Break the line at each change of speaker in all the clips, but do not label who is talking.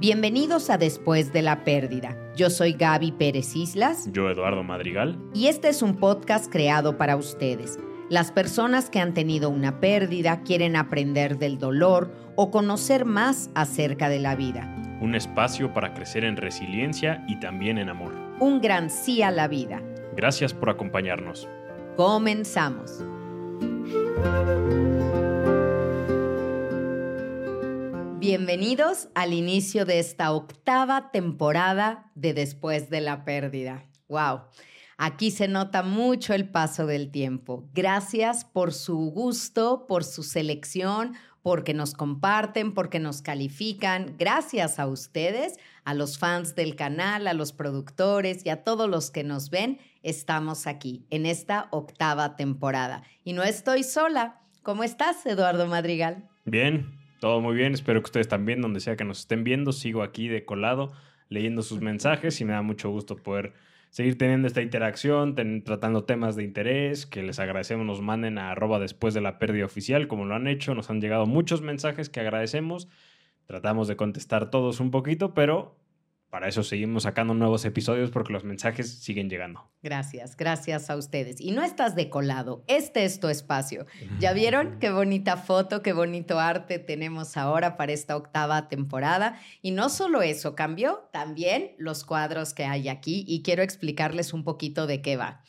Bienvenidos a Después de la Pérdida. Yo soy Gaby Pérez Islas.
Yo, Eduardo Madrigal.
Y este es un podcast creado para ustedes. Las personas que han tenido una pérdida quieren aprender del dolor o conocer más acerca de la vida.
Un espacio para crecer en resiliencia y también en amor.
Un gran sí a la vida.
Gracias por acompañarnos.
Comenzamos. Bienvenidos al inicio de esta octava temporada de Después de la Pérdida. ¡Wow! Aquí se nota mucho el paso del tiempo. Gracias por su gusto, por su selección, porque nos comparten, porque nos califican. Gracias a ustedes, a los fans del canal, a los productores y a todos los que nos ven, estamos aquí en esta octava temporada. Y no estoy sola. ¿Cómo estás, Eduardo Madrigal?
Bien, todo muy bien, espero que ustedes también, donde sea que nos estén viendo, sigo aquí de colado leyendo sus mensajes y me da mucho gusto poder seguir teniendo esta interacción, tratando temas de interés, que les agradecemos, nos manden a arroba después de la pérdida oficial, como lo han hecho, nos han llegado muchos mensajes que agradecemos, tratamos de contestar todos un poquito, pero para eso seguimos sacando nuevos episodios porque los mensajes siguen llegando.
Gracias, gracias a ustedes. Y no estás de colado, este es tu espacio. ¿Ya vieron qué bonita foto, qué bonito arte tenemos ahora para esta octava temporada? Y no solo eso, cambió también los cuadros que hay aquí y quiero explicarles un poquito de qué va.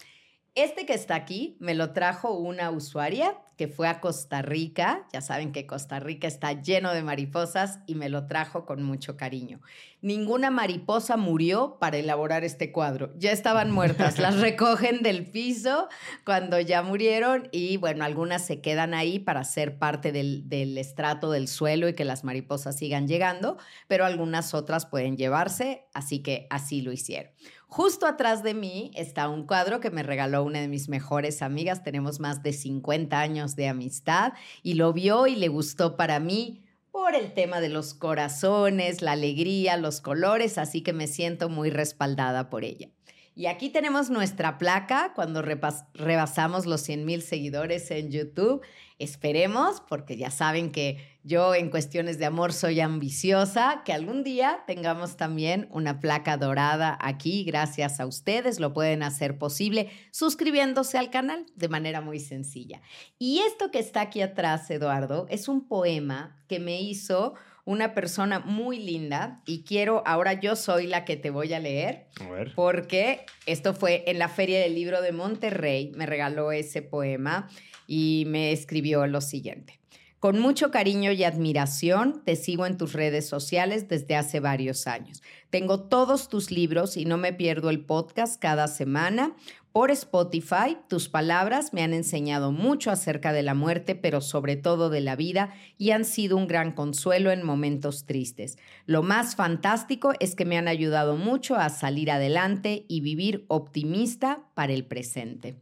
Este que está aquí me lo trajo una usuaria que fue a Costa Rica. Ya saben que Costa Rica está lleno de mariposas y me lo trajo con mucho cariño. Ninguna mariposa murió para elaborar este cuadro. Ya estaban muertas. Las recogen del piso cuando ya murieron y bueno, algunas se quedan ahí para ser parte del, del estrato del suelo y que las mariposas sigan llegando, pero algunas otras pueden llevarse, así que así lo hicieron. Justo atrás de mí está un cuadro que me regaló una de mis mejores amigas. Tenemos más de 50 años de amistad y lo vio y le gustó para mí por el tema de los corazones, la alegría, los colores, así que me siento muy respaldada por ella. Y aquí tenemos nuestra placa cuando rebasamos los 100 mil seguidores en YouTube. Esperemos, porque ya saben que yo en cuestiones de amor soy ambiciosa, que algún día tengamos también una placa dorada aquí. Gracias a ustedes, lo pueden hacer posible suscribiéndose al canal de manera muy sencilla. Y esto que está aquí atrás, Eduardo, es un poema que me hizo una persona muy linda y quiero, ahora yo soy la que te voy a leer, porque esto fue en la Feria del Libro de Monterrey, me regaló ese poema y me escribió lo siguiente. Con mucho cariño y admiración te sigo en tus redes sociales desde hace varios años. Tengo todos tus libros y no me pierdo el podcast cada semana. Por Spotify, tus palabras me han enseñado mucho acerca de la muerte, pero sobre todo de la vida, y han sido un gran consuelo en momentos tristes. Lo más fantástico es que me han ayudado mucho a salir adelante y vivir optimista para el presente.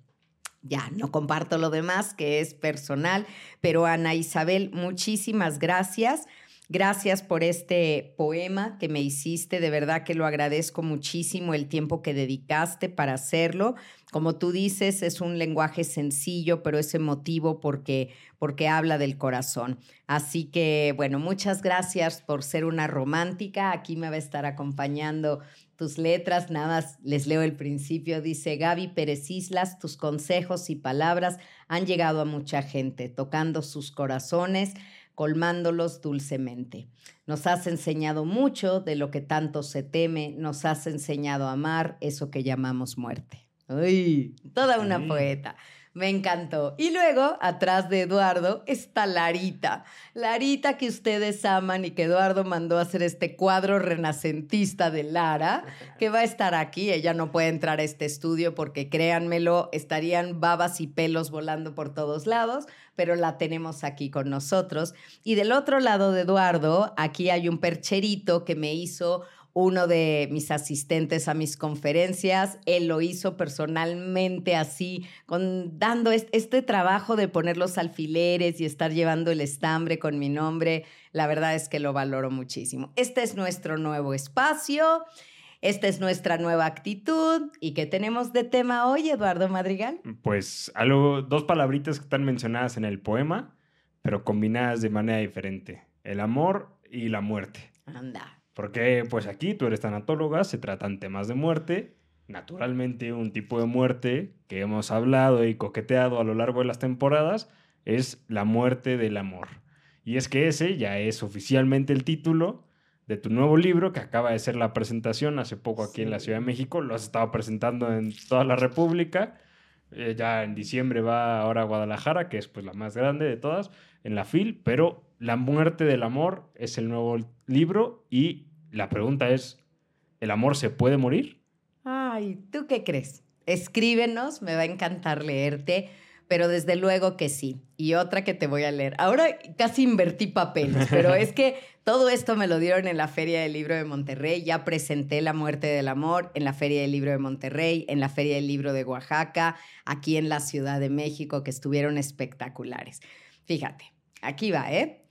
Ya, no comparto lo demás que es personal, pero Ana Isabel, muchísimas gracias. Gracias por este poema que me hiciste, de verdad que lo agradezco muchísimo el tiempo que dedicaste para hacerlo. Como tú dices, es un lenguaje sencillo, pero es emotivo porque, porque habla del corazón. Así que, bueno, muchas gracias por ser una romántica. Aquí me va a estar acompañando tus letras, nada más les leo el principio, dice Gaby Pérez Islas, tus consejos y palabras han llegado a mucha gente, tocando sus corazones, colmándolos dulcemente. Nos has enseñado mucho de lo que tanto se teme, nos has enseñado a amar eso que llamamos muerte. ¡Ay! Toda una poeta. Me encantó. Y luego, atrás de Eduardo, está Larita. Larita que ustedes aman y que Eduardo mandó a hacer este cuadro renacentista de Lara, que va a estar aquí. Ella no puede entrar a este estudio porque, créanmelo, estarían babas y pelos volando por todos lados, pero la tenemos aquí con nosotros. Y del otro lado de Eduardo, aquí hay un percherito que me hizo uno de mis asistentes a mis conferencias, él lo hizo personalmente así, con, dando este, trabajo de poner los alfileres y estar llevando el estambre con mi nombre. La verdad es que lo valoro muchísimo. Este es nuestro nuevo espacio. Esta es nuestra nueva actitud. ¿Y qué tenemos de tema hoy, Eduardo Madrigal?
Pues algo, dos palabritas que están mencionadas en el poema, pero combinadas de manera diferente. El amor y la muerte.
Anda
Porque pues aquí tú eres tanatóloga, se tratan temas de muerte. Naturalmente un tipo de muerte que hemos hablado y coqueteado a lo largo de las temporadas es la muerte del amor. Y es que ese ya es oficialmente el título de tu nuevo libro, que acaba de ser la presentación hace poco aquí en la Ciudad de México. Lo has estado presentando en toda la República. Eh, ya en diciembre va ahora a Guadalajara, que es pues la más grande de todas, en la FIL. Pero La muerte del amor es el nuevo libro y la pregunta es, ¿el amor se puede morir?
Ay, ¿tú qué crees? Escríbenos, me va a encantar leerte pero desde luego que sí. Y otra que te voy a leer. Ahora casi invertí papeles, pero es que todo esto me lo dieron en la Feria del Libro de Monterrey. Ya presenté La muerte del amor en la Feria del Libro de Monterrey, en la Feria del Libro de Oaxaca, aquí en la Ciudad de México, que estuvieron espectaculares. Fíjate, aquí va, ¿eh?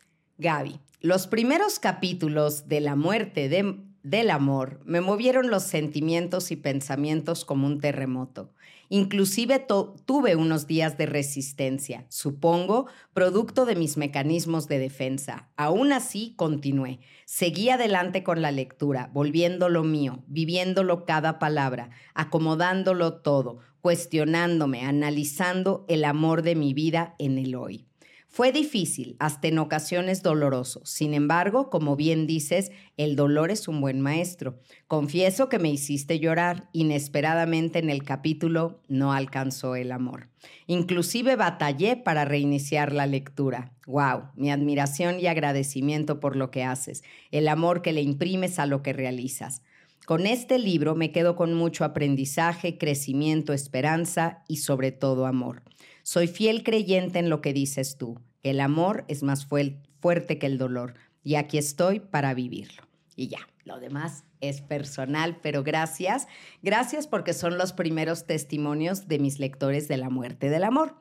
Gaby, los primeros capítulos de La muerte del amor me movieron los sentimientos y pensamientos como un terremoto. Inclusive tuve unos días de resistencia, supongo, producto de mis mecanismos de defensa. Aún así, continué. Seguí adelante con la lectura, volviéndolo mío, viviéndolo cada palabra, acomodándolo todo, cuestionándome, analizando el amor de mi vida en el hoy. Fue difícil, hasta en ocasiones doloroso. Sin embargo, como bien dices, el dolor es un buen maestro. Confieso que me hiciste llorar. Inesperadamente en el capítulo no alcanzó el amor. Inclusive batallé para reiniciar la lectura. ¡Wow! Mi admiración y agradecimiento por lo que haces, el amor que le imprimes a lo que realizas. Con este libro me quedo con mucho aprendizaje, crecimiento, esperanza y sobre todo amor. Soy fiel creyente en lo que dices tú, el amor es más fuerte que el dolor, y aquí estoy para vivirlo. Y ya, lo demás es personal, pero gracias, gracias porque son los primeros testimonios de mis lectores de la muerte del amor.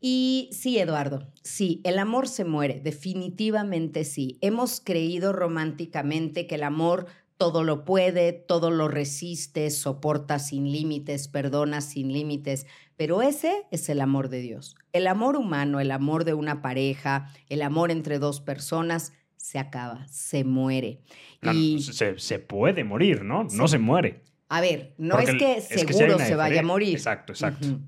Y sí, Eduardo, sí, el amor se muere, definitivamente sí. Hemos creído románticamente que el amor todo lo puede, todo lo resiste, soporta sin límites, perdona sin límites, pero ese es el amor de Dios. El amor humano, el amor de una pareja, el amor entre dos personas, se acaba, se muere.
y... se, puede morir, ¿no? No se muere.
A ver, no es que seguro se vaya a morir.
Exacto, exacto.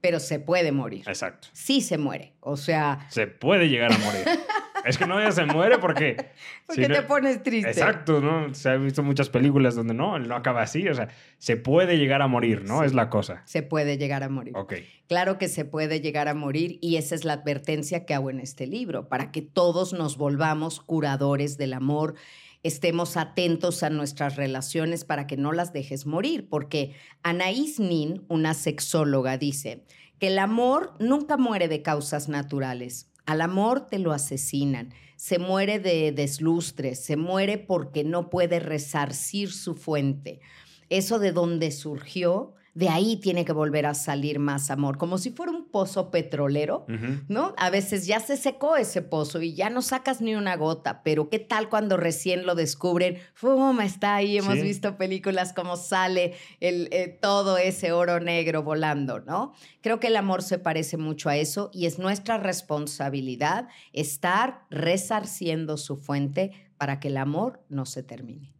Pero se puede morir.
Exacto.
Sí se muere. O sea.
Se puede llegar a morir. Es que no ya se muere porque...
porque te pones triste.
Exacto, ¿no? Se ha visto muchas películas donde no, no acaba así. O sea, se puede llegar a morir, ¿no? Es la cosa.
Se puede llegar a morir.
Ok.
Claro que se puede llegar a morir y esa es la advertencia que hago en este libro, para que todos nos volvamos curadores del amor, estemos atentos a nuestras relaciones para que no las dejes morir, porque Anaís Nin, una sexóloga, dice que el amor nunca muere de causas naturales al amor te lo asesinan, se muere de deslustre, se muere porque no puede resarcir su fuente. Eso de donde surgió de ahí tiene que volver a salir más amor, como si fuera un pozo petrolero, ¿no? A veces ya se secó ese pozo y ya no sacas ni una gota, pero ¿qué tal cuando recién lo descubren? ¡Fum! Está ahí, hemos visto películas como sale el, eh, todo ese oro negro volando, ¿no? Creo que el amor se parece mucho a eso y es nuestra responsabilidad estar resarciendo su fuente para que el amor no se termine.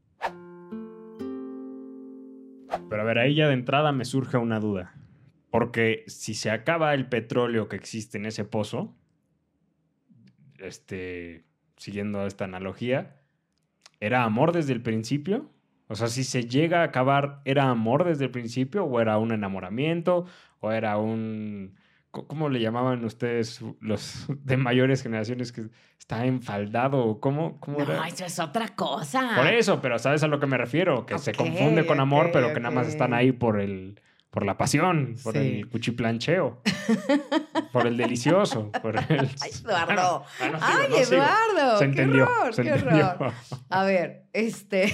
Pero a ver, ahí ya de entrada me surge una duda. Porque si se acaba el petróleo que existe en ese pozo, este, siguiendo esta analogía, ¿era amor desde el principio? O sea, si se llega a acabar, ¿era amor desde el principio? ¿O era un enamoramiento? ¿O era un ¿Cómo le llamaban ustedes los de mayores generaciones que está enfaldado? ¿Cómo, cómo
no, eso es otra cosa.
Por eso, pero ¿sabes a lo que me refiero? Que se confunde con amor, pero que nada más están ahí por el por la pasión, por el cuchiplancheo, por el delicioso, por el...
¡Ay, Eduardo! ¡Ay, Eduardo!
Se entendió,
qué se entendió. A ver, este...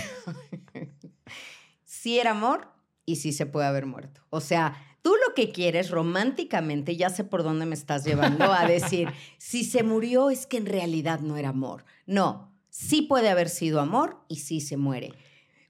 sí era amor y sí se puede haber muerto. O sea, Tú lo que quieres románticamente, ya sé por dónde me estás llevando, a decir, si se murió es que en realidad no era amor. No, sí puede haber sido amor y sí se muere.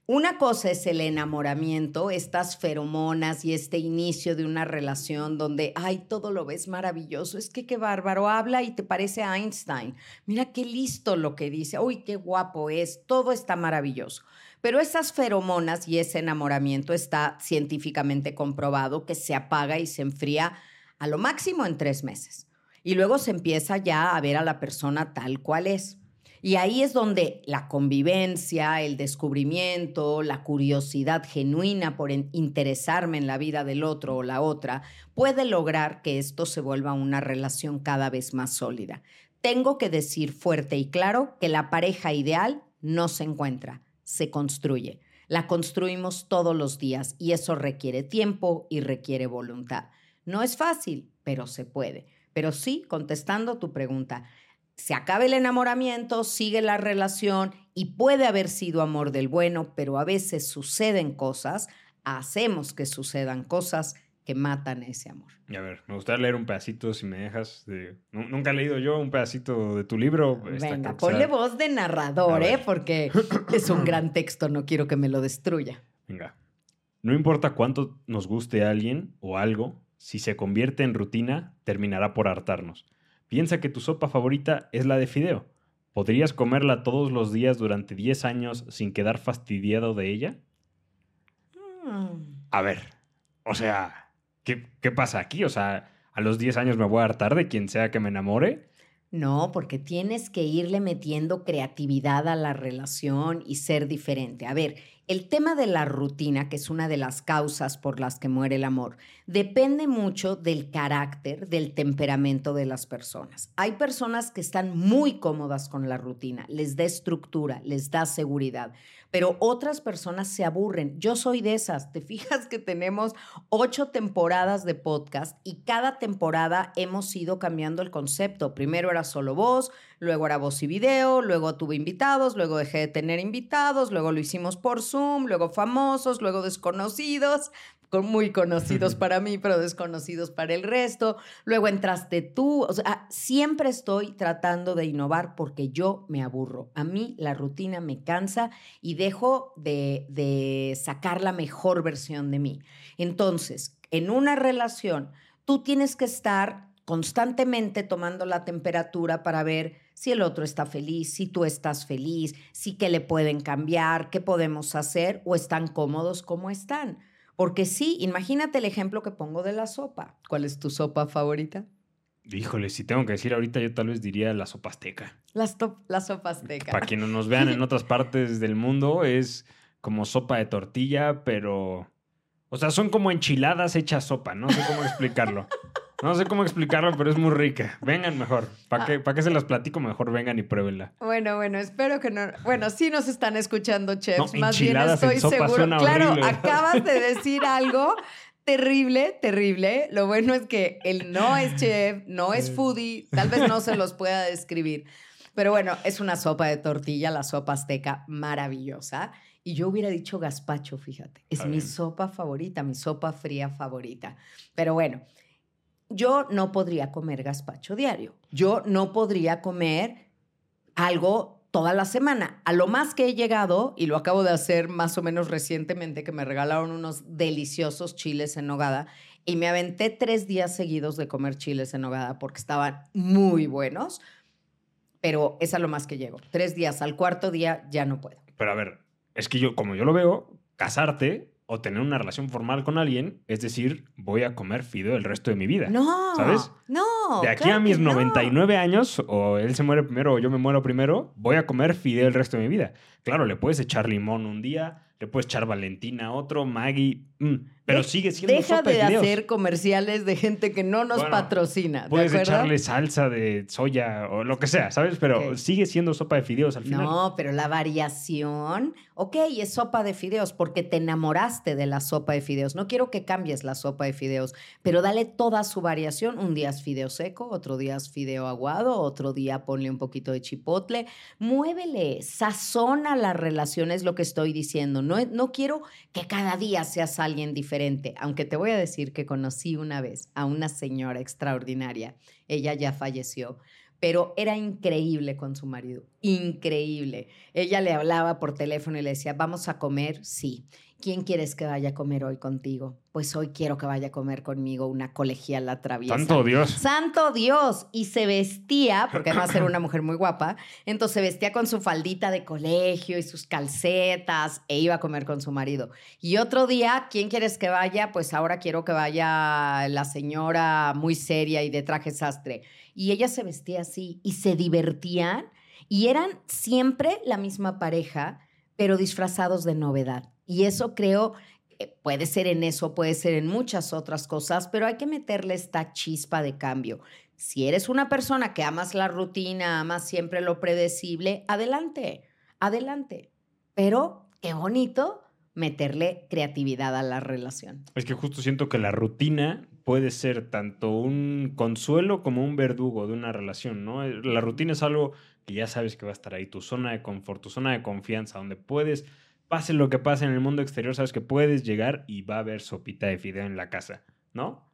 Una cosa es el enamoramiento, estas feromonas y este inicio de una relación donde, ay, todo lo ves maravilloso, es que qué bárbaro, habla y te parece Einstein, mira qué listo lo que dice, uy, qué guapo es, todo está maravilloso. Pero esas feromonas y ese enamoramiento está científicamente comprobado que se apaga y se enfría a lo máximo en tres meses. Y luego se empieza ya a ver a la persona tal cual es. Y ahí es donde la convivencia, el descubrimiento, la curiosidad genuina por interesarme en la vida del otro o la otra puede lograr que esto se vuelva una relación cada vez más sólida. Tengo que decir fuerte y claro que la pareja ideal no se encuentra, se construye. La construimos todos los días y eso requiere tiempo y requiere voluntad. No es fácil, pero se puede. Pero sí, contestando tu pregunta, se acaba el enamoramiento, sigue la relación y puede haber sido amor del bueno, pero a veces suceden cosas, hacemos que sucedan cosas que matan ese amor.
Y a ver, me gustaría leer un pedacito, si me dejas. De... Nunca he leído yo un pedacito de tu libro.
Venga, ponle voz de narrador, ¿eh? Porque es un gran texto, no quiero que me lo destruya.
Venga. No importa cuánto nos guste alguien o algo, si se convierte en rutina, terminará por hartarnos. Piensa que tu sopa favorita es la de fideo. ¿Podrías comerla todos los días durante 10 años sin quedar fastidiado de ella? Mm. A ver, o sea, ¿qué, ¿qué, pasa aquí? O sea, ¿a los 10 años me voy a hartar de quien sea que me enamore?
No, porque tienes que irle metiendo creatividad a la relación y ser diferente. A ver, el tema de la rutina, que es una de las causas por las que muere el amor, depende mucho del carácter, del temperamento de las personas. Hay personas que están muy cómodas con la rutina, les da estructura, les da seguridad, pero otras personas se aburren. Yo soy de esas. Te fijas que tenemos ocho temporadas de podcast y cada temporada hemos ido cambiando el concepto. Primero era solo voz, luego era voz y video, luego tuve invitados, luego dejé de tener invitados, luego lo hicimos por Zoom, luego famosos, luego desconocidos, muy conocidos para mí, pero desconocidos para el resto. Luego entraste tú. O sea, siempre estoy tratando de innovar porque yo me aburro. A mí la rutina me cansa y dejo de, de sacar la mejor versión de mí. Entonces, en una relación, tú tienes que estar constantemente tomando la temperatura para ver si el otro está feliz, si tú estás feliz, si qué le pueden cambiar, qué podemos hacer o están cómodos como están. Porque sí, imagínate el ejemplo que pongo de la sopa. ¿Cuál es tu sopa favorita?
Híjole, si tengo que decir ahorita, yo tal vez diría la sopa azteca.
La, la sopa azteca.
Para quienes nos vean en otras partes del mundo, es como sopa de tortilla, pero... O sea, son como enchiladas hechas sopa, no sé cómo explicarlo. No sé cómo explicarlo, pero es muy rica. Vengan mejor. ¿Para qué, que se las platico mejor? Vengan y pruébenla.
Bueno, bueno, espero que no. Bueno, sí nos están escuchando, chefs. Más bien estoy seguro. Claro, acabas de decir algo terrible, terrible. Lo bueno es que él no es chef, no es foodie, tal vez no se los pueda describir. Pero bueno, es una sopa de tortilla, la sopa azteca, maravillosa. Y yo hubiera dicho gazpacho, fíjate. Es mi sopa favorita, mi sopa fría favorita. Pero bueno, yo no podría comer gazpacho diario. Yo no podría comer algo toda la semana. A lo más que he llegado, y lo acabo de hacer más o menos recientemente, que me regalaron unos deliciosos chiles en nogada, y me aventé tres días seguidos de comer chiles en nogada porque estaban muy buenos, pero es a lo más que llego. Tres días, al cuarto día ya no puedo.
Pero a ver, es que yo, como yo lo veo, casarte o tener una relación formal con alguien, es decir, voy a comer fideo el resto de mi vida.
No,
¿sabes?
No.
De aquí a mis 99 años, o él se muere primero o yo me muero primero, voy a comer fideo el resto de mi vida. Claro, le puedes echar limón un día, le puedes echar Valentina otro, Maggie, mm, pero sigue siendo
Deja de, hacer comerciales de gente que no nos patrocina.
puedes echarle salsa de soya o lo que sea, ¿sabes? Pero sigue siendo sopa de fideos al final.
No, pero la variación, ok, es sopa de fideos porque te enamoraste de la sopa de fideos. No quiero que cambies la sopa de fideos, pero dale toda su variación. Un día es fideo seco, otro día es fideo aguado, otro día ponle un poquito de chipotle. Muévele, sazona las relaciones, lo que estoy diciendo. No, no quiero que cada día seas alguien diferente aunque te voy a decir que conocí una vez a una señora extraordinaria, ella ya falleció, pero era increíble con su marido, increíble. Ella le hablaba por teléfono y le decía, vamos a comer, sí. ¿Quién quieres que vaya a comer hoy contigo? Pues hoy quiero que vaya a comer conmigo una colegiala traviesa.
Santo Dios.
Santo Dios. Y se vestía, porque además era una mujer muy guapa, entonces se vestía con su faldita de colegio y sus calcetas e iba a comer con su marido. Y otro día, ¿quién quieres que vaya? Pues ahora quiero que vaya la señora muy seria y de traje sastre. Y ella se vestía así y se divertían y eran siempre la misma pareja, pero disfrazados de novedad. Y eso creo, puede ser en eso, puede ser en muchas otras cosas, pero hay que meterle esta chispa de cambio. Si eres una persona que amas la rutina, amas siempre lo predecible, adelante, adelante. Pero qué bonito meterle creatividad a la relación.
Es que justo siento que la rutina puede ser tanto un consuelo como un verdugo de una relación, ¿no? La rutina es algo que ya sabes que va a estar ahí, tu zona de confort, tu zona de confianza, donde puedes pase lo que pase en el mundo exterior, sabes que puedes llegar y va a haber sopita de fideo en la casa, ¿no?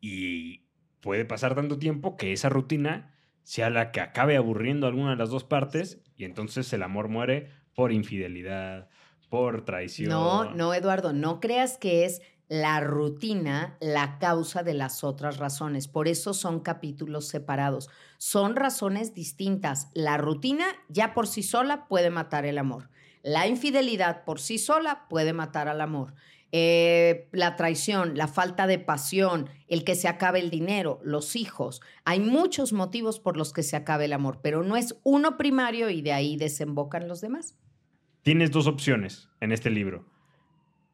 Y puede pasar tanto tiempo que esa rutina sea la que acabe aburriendo a alguna de las dos partes y entonces el amor muere por infidelidad, por traición.
No, no, Eduardo, no creas que es la rutina la causa de las otras razones. Por eso son capítulos separados. Son razones distintas. La rutina ya por sí sola puede matar el amor. La infidelidad por sí sola puede matar al amor. Eh, la traición, la falta de pasión, el que se acabe el dinero, los hijos. Hay muchos motivos por los que se acabe el amor, pero no es uno primario y de ahí desembocan los demás.
Tienes dos opciones en este libro.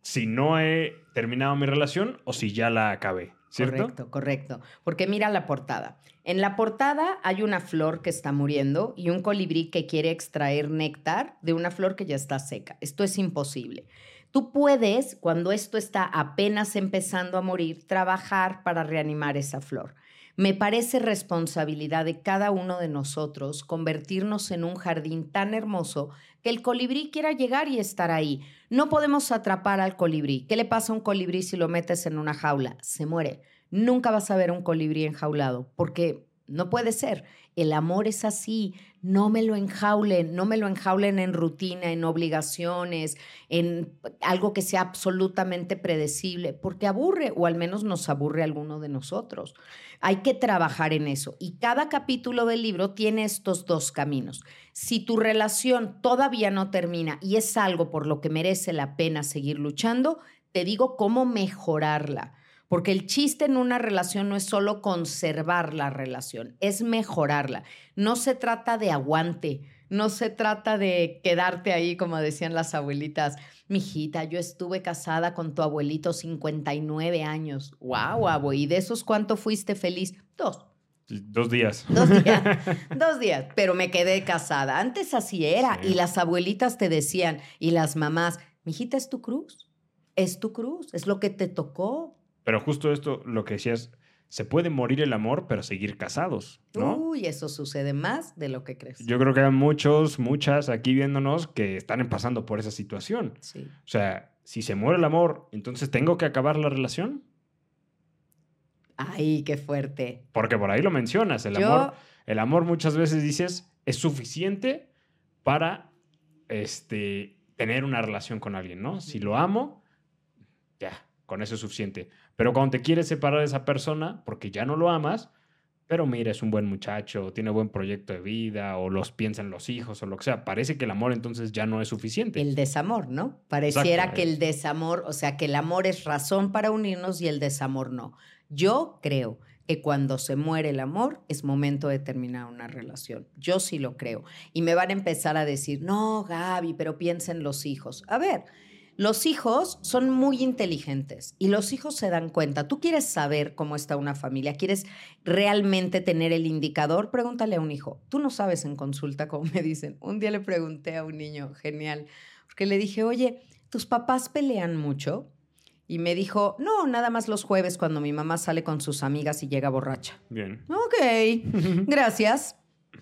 Si no he terminado mi relación o si ya la acabé.
Correcto, correcto. Porque mira la portada. En la portada hay una flor que está muriendo y un colibrí que quiere extraer néctar de una flor que ya está seca. Esto es imposible. Tú puedes, cuando esto está apenas empezando a morir, trabajar para reanimar esa flor. Me parece responsabilidad de cada uno de nosotros convertirnos en un jardín tan hermoso que el colibrí quiera llegar y estar ahí. No podemos atrapar al colibrí. ¿Qué le pasa a un colibrí si lo metes en una jaula? Se muere. Nunca vas a ver un colibrí enjaulado porque no puede ser. El amor es así. No me lo enjaulen, no me lo enjaulen en rutina, en obligaciones, en algo que sea absolutamente predecible, porque aburre o al menos nos aburre alguno de nosotros. Hay que trabajar en eso. Y cada capítulo del libro tiene estos dos caminos. Si tu relación todavía no termina y es algo por lo que merece la pena seguir luchando, te digo cómo mejorarla. Porque el chiste en una relación no es solo conservar la relación, es mejorarla. No se trata de aguante, no se trata de quedarte ahí, como decían las abuelitas. Mijita, yo estuve casada con tu abuelito 59 años. ¡Wow, abuelo! ¿Y de esos cuánto fuiste feliz? Dos.
Dos días.
Dos días. dos días. Pero me quedé casada. Antes así era. Y las abuelitas te decían, y las mamás, mijita, es tu cruz. Es tu cruz. Es lo que te tocó.
Pero justo esto, lo que decías, se puede morir el amor, pero seguir casados, ¿no?
Uy, eso sucede más de lo que crees.
Yo creo que hay muchos, muchas aquí viéndonos que están pasando por esa situación.
Sí.
O sea, si se muere el amor, entonces tengo que acabar la relación.
Ay, qué fuerte.
Porque por ahí lo mencionas, el amor, el amor muchas veces dices es suficiente para este tener una relación con alguien, ¿no? Si lo amo, ya, con eso es suficiente. Pero cuando te quieres separar de esa persona porque ya no lo amas, pero mira, es un buen muchacho, tiene buen proyecto de vida, o los piensan los hijos, o lo que sea. Parece que el amor entonces ya no es suficiente.
El desamor, ¿no? Pareciera que el desamor, o sea, que el amor es razón para unirnos y el desamor no. Yo creo que cuando se muere el amor es momento de terminar una relación. Yo sí lo creo. Y me van a empezar a decir, no, Gaby, pero piensa en los hijos. A ver, los hijos son muy inteligentes y los hijos se dan cuenta. Tú quieres saber cómo está una familia, quieres realmente tener el indicador, pregúntale a un hijo. Tú no sabes en consulta cómo me dicen. Un día le pregunté a un niño, genial, porque le dije, oye, ¿tus papás pelean mucho? Y me dijo, no, nada más los jueves cuando mi mamá sale con sus amigas y llega borracha.
Bien.
Ok, gracias.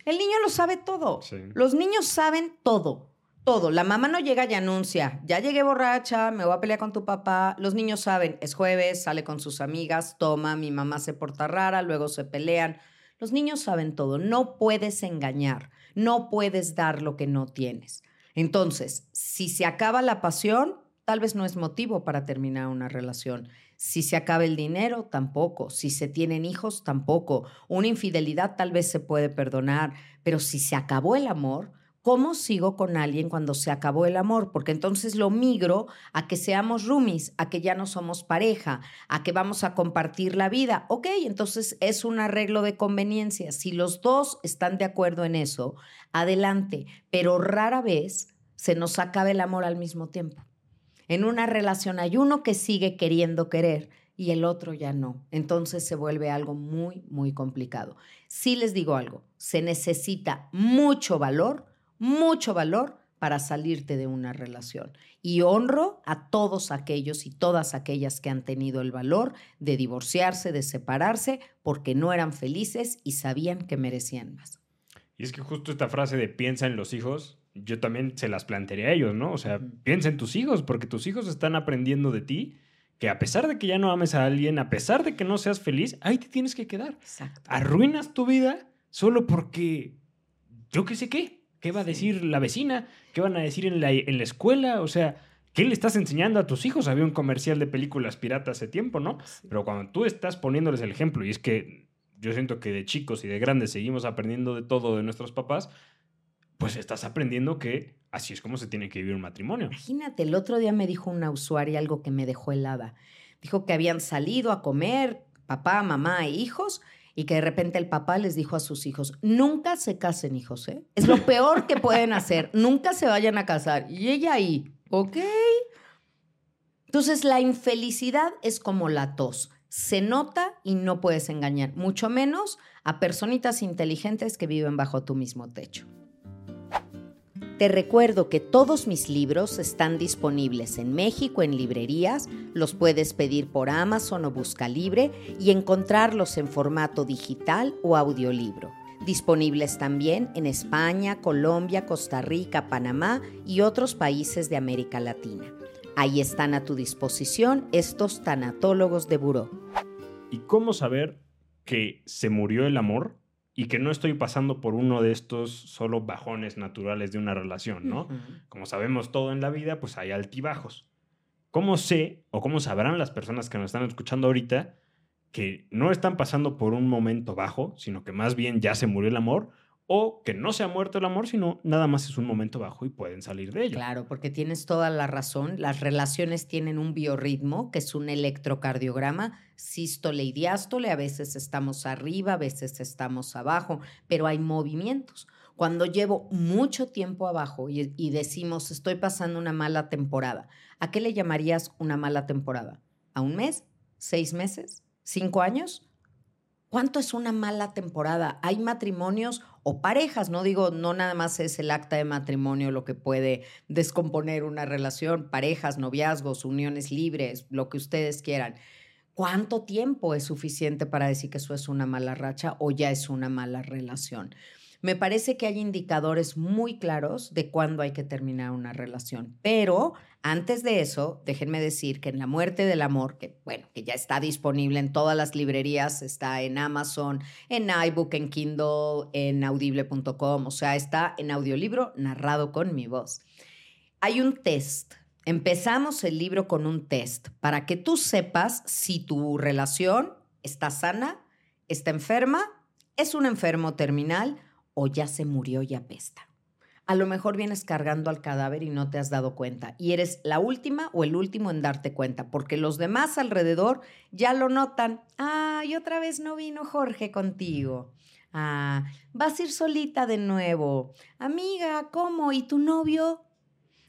El niño lo sabe todo. Los niños saben todo todo. La mamá no llega y anuncia, ya llegué borracha, me voy a pelear con tu papá. Los niños saben, es jueves, sale con sus amigas, toma, mi mamá se porta rara, luego se pelean. Los niños saben todo, no puedes engañar. No puedes dar lo que no tienes. Entonces, si se acaba la pasión, tal vez no es motivo para terminar una relación. Si se acaba el dinero, tampoco. Si se tienen hijos, tampoco. Una infidelidad tal vez se puede perdonar, pero si se acabó el amor, ¿cómo sigo con alguien cuando se acabó el amor? Porque entonces lo migro a que seamos roomies, a que ya no somos pareja, a que vamos a compartir la vida. Ok, entonces es un arreglo de conveniencia. Si los dos están de acuerdo en eso, adelante, pero rara vez se nos acaba el amor al mismo tiempo. En una relación hay uno que sigue queriendo querer y el otro ya no. Entonces se vuelve algo muy, muy complicado. Sí les digo algo, se necesita mucho valor, mucho valor para salirte de una relación. Y honro a todos aquellos y todas aquellas que han tenido el valor de divorciarse, de separarse, porque no eran felices y sabían que merecían más.
Y es que justo esta frase de piensa en los hijos yo también se las plantearía a ellos, ¿no? O sea, piensa en tus hijos, porque tus hijos están aprendiendo de ti que a pesar de que ya no ames a alguien, a pesar de que no seas feliz, ahí te tienes que quedar. Exacto. Arruinas tu vida solo porque yo qué sé qué. ¿Qué va a decir la vecina? ¿Qué van a decir en la, en la escuela? O sea, ¿qué le estás enseñando a tus hijos? Había un comercial de películas piratas hace tiempo, ¿no? Pero cuando tú estás poniéndoles el ejemplo, y es que yo siento que de chicos y de grandes seguimos aprendiendo de todo de nuestros papás, pues estás aprendiendo que así es como se tiene que vivir un matrimonio.
Imagínate, el otro día me dijo una usuaria algo que me dejó helada. Dijo que habían salido a comer, papá, mamá e hijos, y que de repente el papá les dijo a sus hijos, nunca se casen hijos, ¿eh? Es lo peor que pueden hacer, nunca se vayan a casar. Y ella ahí, ¿ok? Entonces la infelicidad es como la tos. Se nota y no puedes engañar, mucho menos a personitas inteligentes que viven bajo tu mismo techo. Te recuerdo que todos mis libros están disponibles en México en librerías, los puedes pedir por Amazon o Busca Libre y encontrarlos en formato digital o audiolibro. Disponibles también en España, Colombia, Costa Rica, Panamá y otros países de América Latina. Ahí están a tu disposición estos tanatólogos de buró.
¿Y cómo saber que se murió el amor? Y que no estoy pasando por uno de estos solo bajones naturales de una relación, ¿no? Como sabemos todo en la vida, pues hay altibajos. ¿Cómo sé o cómo sabrán las personas que nos están escuchando ahorita que no están pasando por un momento bajo, sino que más bien ya se murió el amor o que no se ha muerto el amor, sino nada más es un momento bajo y pueden salir de ello.
Claro, porque tienes toda la razón. Las relaciones tienen un biorritmo, que es un electrocardiograma, sístole y diástole. A veces estamos arriba, a veces estamos abajo, pero hay movimientos. Cuando llevo mucho tiempo abajo y, y decimos, estoy pasando una mala temporada, ¿a qué le llamarías una mala temporada? ¿A un mes? ¿Seis meses? ¿Cinco años? ¿Cuánto es una mala temporada? Hay matrimonios o parejas, no digo, no nada más es el acta de matrimonio lo que puede descomponer una relación, parejas, noviazgos, uniones libres, lo que ustedes quieran. ¿Cuánto tiempo es suficiente para decir que eso es una mala racha o ya es una mala relación? Me parece que hay indicadores muy claros de cuándo hay que terminar una relación, pero antes de eso, déjenme decir que en La muerte del amor, que bueno, que ya está disponible en todas las librerías, está en Amazon, en iBook, en Kindle, en audible.com, o sea, está en audiolibro narrado con mi voz. Hay un test. Empezamos el libro con un test para que tú sepas si tu relación está sana, está enferma, es un enfermo terminal o ya se murió y apesta. A lo mejor vienes cargando al cadáver y no te has dado cuenta y eres la última o el último en darte cuenta, porque los demás alrededor ya lo notan. Ah, y otra vez no vino Jorge contigo. Ah, vas a ir solita de nuevo. Amiga, ¿cómo? ¿Y tu novio?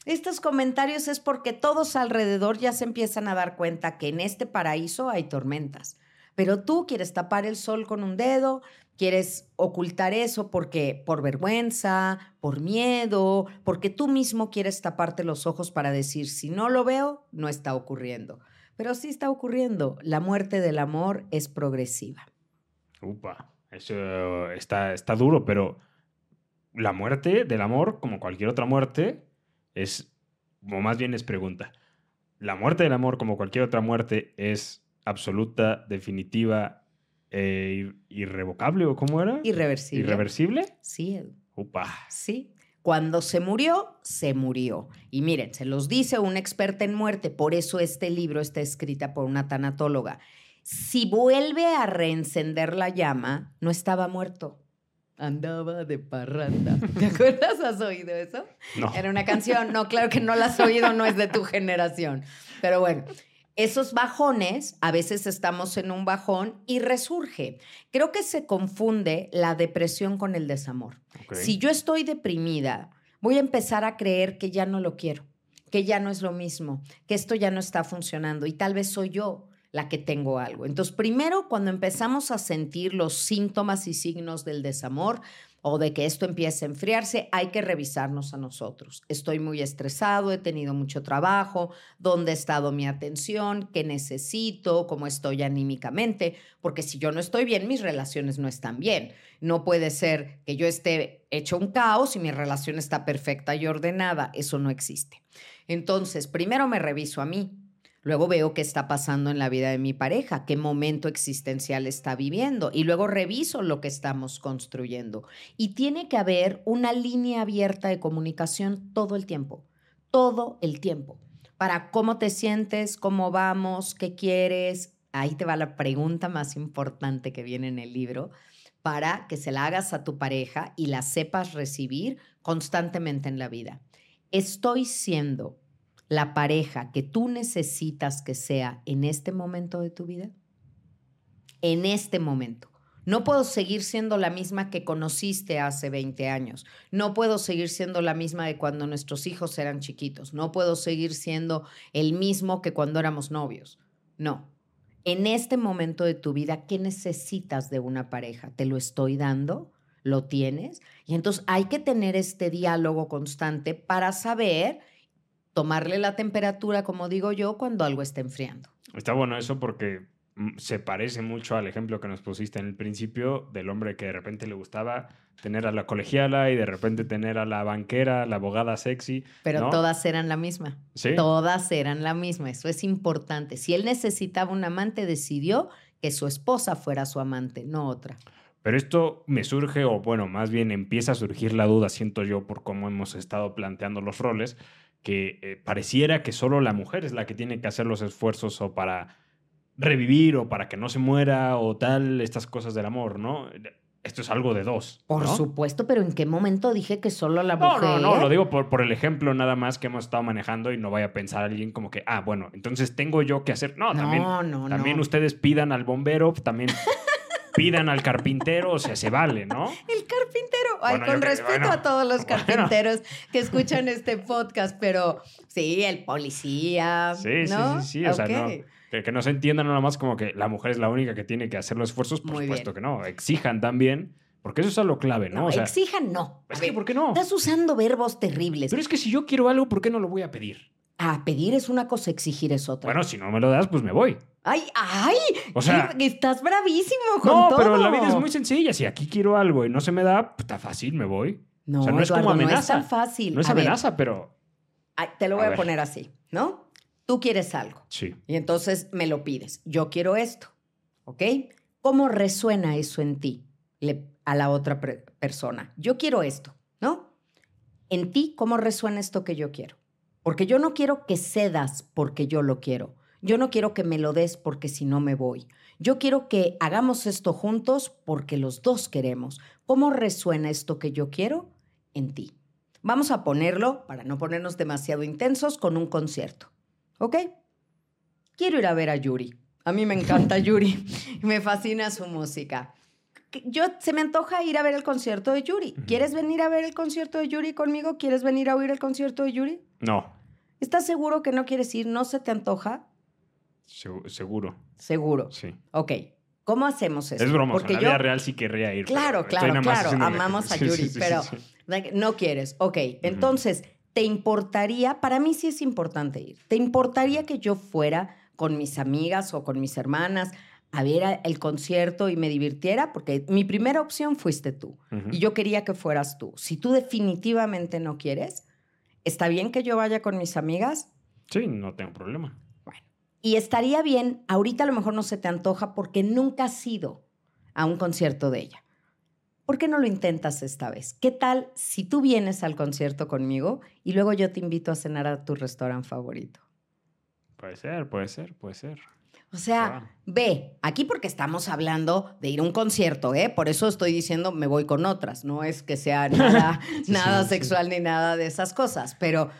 Estos comentarios es porque todos alrededor ya se empiezan a dar cuenta que en este paraíso hay tormentas. Pero tú quieres tapar el sol con un dedo, quieres ocultar eso porque por vergüenza, por miedo, porque tú mismo quieres taparte los ojos para decir, si no lo veo, no está ocurriendo. Pero sí está ocurriendo. La muerte del amor es progresiva.
Upa, eso está, está duro, pero la muerte del amor, como cualquier otra muerte, es, o más bien es pregunta. La muerte del amor, como cualquier otra muerte, es absoluta, definitiva, eh, irrevocable o cómo era?
Irreversible.
¿Irreversible?
Sí.
Upa.
Sí. Cuando se murió, se murió. Y miren, se los dice una experta en muerte, por eso este libro está escrita por una tanatóloga. Si vuelve a reencender la llama, no estaba muerto. Andaba de parranda. ¿Te acuerdas? ¿Has oído eso?
No.
Era una canción. No, claro que no la has oído, no es de tu generación. Pero bueno, esos bajones, a veces estamos en un bajón y resurge. Creo que se confunde la depresión con el desamor. Si yo estoy deprimida, voy a empezar a creer que ya no lo quiero, que ya no es lo mismo, que esto ya no está funcionando y tal vez soy yo la que tengo algo. Entonces, primero, cuando empezamos a sentir los síntomas y signos del desamor o de que esto empiece a enfriarse, hay que revisarnos a nosotros. Estoy muy estresado, he tenido mucho trabajo, dónde ha estado mi atención, qué necesito, cómo estoy anímicamente, porque si yo no estoy bien, mis relaciones no están bien. No puede ser que yo esté hecho un caos y mi relación está perfecta y ordenada. Eso no existe. Entonces, primero me reviso a mí. Luego veo qué está pasando en la vida de mi pareja, qué momento existencial está viviendo y luego reviso lo que estamos construyendo. Y tiene que haber una línea abierta de comunicación todo el tiempo, todo el tiempo, para cómo te sientes, cómo vamos, qué quieres. Ahí te va la pregunta más importante que viene en el libro para que se la hagas a tu pareja y la sepas recibir constantemente en la vida. ¿Estoy siendo la pareja que tú necesitas que sea en este momento de tu vida? En este momento. No puedo seguir siendo la misma que conociste hace 20 años. No puedo seguir siendo la misma de cuando nuestros hijos eran chiquitos. No puedo seguir siendo el mismo que cuando éramos novios. No. En este momento de tu vida, ¿qué necesitas de una pareja? ¿Te lo estoy dando? ¿Lo tienes? Y entonces hay que tener este diálogo constante para saber tomarle la temperatura, como digo yo, cuando algo está enfriando.
Está bueno eso porque mm, se parece mucho al ejemplo que nos pusiste en el principio del hombre que de repente le gustaba tener a la colegiala y de repente tener a la banquera, la abogada sexy.
Pero
¿no?
todas eran la misma.
Sí.
Todas eran la misma. Eso es importante. Si él necesitaba un amante, decidió que su esposa fuera su amante, no otra.
Pero esto me surge, o bueno, más bien empieza a surgir la duda, siento yo, por cómo hemos estado planteando los roles, que eh, pareciera que solo la mujer es la que tiene que hacer los esfuerzos o para revivir o para que no se muera o tal, estas cosas del amor, ¿no? Esto es algo de dos.
Por
¿no?
supuesto, pero ¿en qué momento dije que solo la
No,
mujer?
no, no, lo digo por, por el ejemplo nada más que hemos estado manejando y no vaya a pensar alguien como que, ah, bueno, entonces tengo yo que hacer. No,
No,
también,
no,
también
no.
ustedes pidan al bombero, también pidan al carpintero, o sea, se vale, ¿no?
El carpintero. Ay,
Bueno,
con
que-
respeto
bueno,
a todos los
bueno.
carpinteros que escuchan este podcast, pero sí, el policía.
Sí, sí,
¿no?
sí, sí, o sea, no, que, que no se entienda nada más como que la mujer es la única que tiene que hacer los esfuerzos, por
Muy
supuesto
bien.
que no, exijan también, porque eso es lo clave, ¿no?
No,
o sea,
exijan no.
Es que, ¿por qué no?
Estás usando verbos terribles.
Pero es que si yo quiero algo, ¿por qué no lo voy a pedir?
Ah, pedir es una cosa, exigir es otra.
Bueno, si no me lo das, pues me voy.
Ay, ay.
O sea-
estás bravísimo con
No,
todo.
pero la vida es muy sencilla. Si aquí quiero algo y no se me da, pues, está fácil, me voy.
No,
o sea, no es como
Eduardo, no es
amenaza.
tan fácil.
No es
A ver,
amenaza, pero
te lo
A
voy a, poner así, ¿no? Tú quieres algo
sí.
y entonces me lo pides. Yo quiero esto, ¿ok? ¿Cómo resuena eso en ti le- a la otra persona? Yo quiero esto, ¿no? En ti, ¿cómo resuena esto que yo quiero? Porque yo no quiero que cedas porque yo lo quiero. Yo no quiero que me lo des porque si no me voy. Yo quiero que hagamos esto juntos porque los dos queremos. ¿Cómo resuena esto que yo quiero en ti? Vamos a ponerlo, para no ponernos demasiado intensos, con un concierto. ¿Ok? Quiero ir a ver a Yuri. A mí me encanta Yuri. Me fascina su música. Yo, se me antoja ir a ver el concierto de Yuri. ¿Quieres venir a ver el concierto de Yuri conmigo? ¿Quieres venir a oír el concierto de Yuri?
No,
¿Estás seguro que no quieres ir? ¿No se te antoja?
segu- seguro.
Seguro.
Sí.
Ok. ¿Cómo hacemos eso?
Es broma,
Porque
en la vida real sí querría ir.
Claro, claro, claro. Amamos a Yuri,
sí, sí,
pero
sí.
no quieres. Ok, entonces, ¿te importaría? Para mí sí es importante ir. ¿Te importaría que yo fuera con mis amigas o con mis hermanas a ver el concierto y me divirtiera? Porque mi primera opción fuiste tú y yo quería que fueras tú. Si tú definitivamente no quieres, ¿está bien que yo vaya con mis amigas?
Sí, no tengo problema.
Bueno, y estaría bien, ahorita a lo mejor no se te antoja porque nunca has ido a un concierto de ella. ¿Por qué no lo intentas esta vez? ¿Qué tal si tú vienes al concierto conmigo y luego yo te invito a cenar a tu restaurante favorito?
Puede ser, puede ser, puede ser.
O sea, ve, aquí porque estamos hablando de ir a un concierto, ¿eh? Por eso estoy diciendo me voy con otras. No es que sea nada, nada sexual ni nada de esas cosas, pero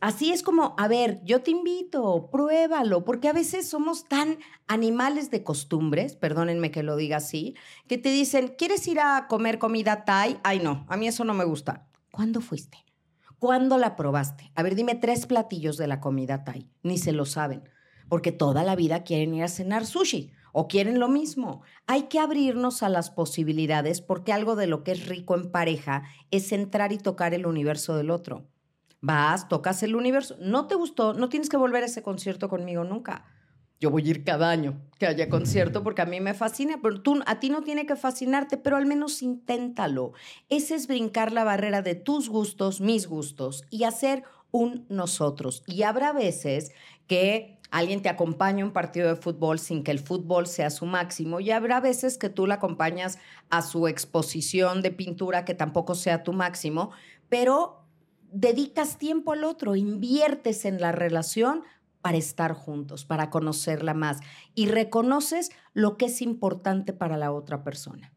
así es como, a ver, yo te invito, pruébalo, porque a veces somos tan animales de costumbres, perdónenme que lo diga así, que te dicen, ¿quieres ir a comer comida Thai? Ay, no, a mí eso no me gusta. ¿Cuándo fuiste? ¿Cuándo la probaste? A ver, dime tres platillos de la comida Thai. Ni se lo saben porque toda la vida quieren ir a cenar sushi o quieren lo mismo. Hay que abrirnos a las posibilidades porque algo de lo que es rico en pareja es entrar y tocar el universo del otro. Vas, tocas el universo. No te gustó, no tienes que volver a ese concierto conmigo nunca. Yo voy a ir cada año que haya concierto porque a mí me fascina, pero tú, a ti no tiene que fascinarte, pero al menos inténtalo. Ese es brincar la barrera de tus gustos, mis gustos y hacer un nosotros. Y habrá veces que alguien te acompaña a un partido de fútbol sin que el fútbol sea su máximo y habrá veces que tú la acompañas a su exposición de pintura que tampoco sea tu máximo, pero dedicas tiempo al otro, inviertes en la relación para estar juntos, para conocerla más y reconoces lo que es importante para la otra persona.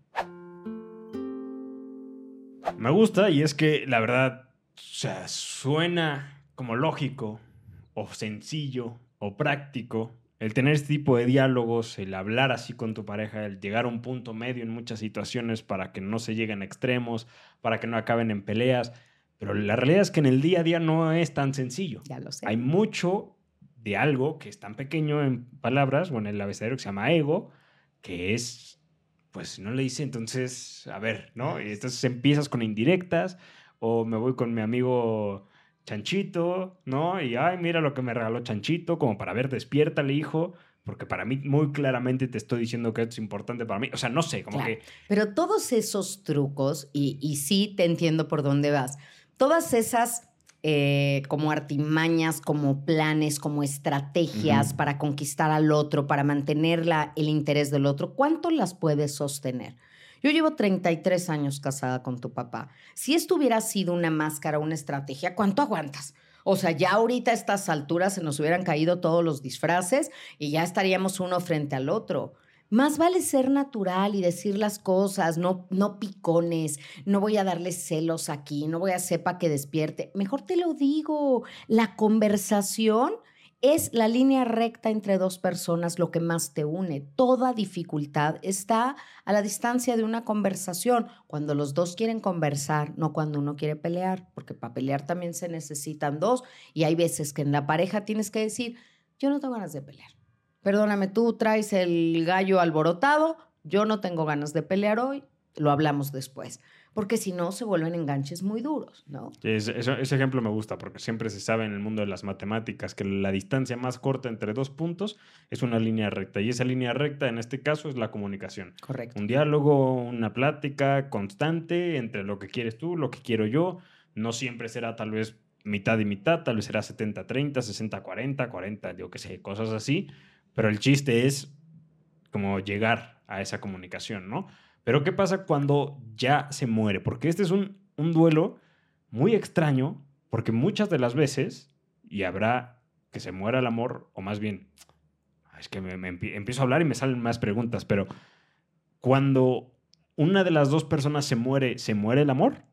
Me gusta y es que la verdad, o sea, suena como lógico o sencillo o práctico, el tener este tipo de diálogos, el hablar así con tu pareja, el llegar a un punto medio en muchas situaciones para que no se lleguen a extremos, para que no acaben en peleas. Pero la realidad es que en el día a día no es tan sencillo.
Ya lo sé.
Hay mucho de algo que es tan pequeño en palabras, bueno, el abecedario que se llama ego, que es, pues no le dice, entonces, a ver, ¿no? Y entonces empiezas con indirectas, o me voy con mi amigo Chanchito, ¿no? Y, ay, mira lo que me regaló Chanchito, como para ver, despiértale, hijo, porque para mí muy claramente te estoy diciendo que esto es importante para mí. O sea, no sé, como que...
Pero todos esos trucos, y, y, sí te entiendo por dónde vas, todas esas eh, como artimañas, como planes, como estrategias para conquistar al otro, para mantener la, el interés del otro, ¿cuánto las puedes sostener? Yo llevo 33 años casada con tu papá. Si esto hubiera sido una máscara, una estrategia, ¿cuánto aguantas? O sea, ya ahorita a estas alturas se nos hubieran caído todos los disfraces y ya estaríamos uno frente al otro. Más vale ser natural y decir las cosas, no, no picones, no voy a darle celos aquí, no voy a para que despierte. Mejor te lo digo, la conversación es la línea recta entre dos personas lo que más te une. Toda dificultad está a la distancia de una conversación, cuando los dos quieren conversar, no cuando uno quiere pelear, porque para pelear también se necesitan dos y hay veces que en la pareja tienes que decir, yo no tengo ganas de pelear. Perdóname, tú traes el gallo alborotado, yo no tengo ganas de pelear hoy, lo hablamos después porque si no se vuelven enganches muy duros, ¿no?
ese, ejemplo me gusta porque siempre se sabe en el mundo de las matemáticas que la distancia más corta entre dos puntos es una línea recta y esa línea recta en este caso es la comunicación.
Correcto.
Un diálogo, una plática constante entre lo que quieres tú, lo que quiero yo. No siempre será tal vez mitad y mitad, tal vez será 70-30, 60-40, 40, yo qué sé, cosas así. Pero el chiste es como llegar a esa comunicación, ¿no? Pero ¿qué pasa cuando ya se muere? Porque este es un, duelo muy extraño, porque muchas de las veces, y habrá que se muera el amor, o más bien, es que me, empiezo a hablar y me salen más preguntas, pero cuando una de las dos personas se muere, ¿se muere el amor?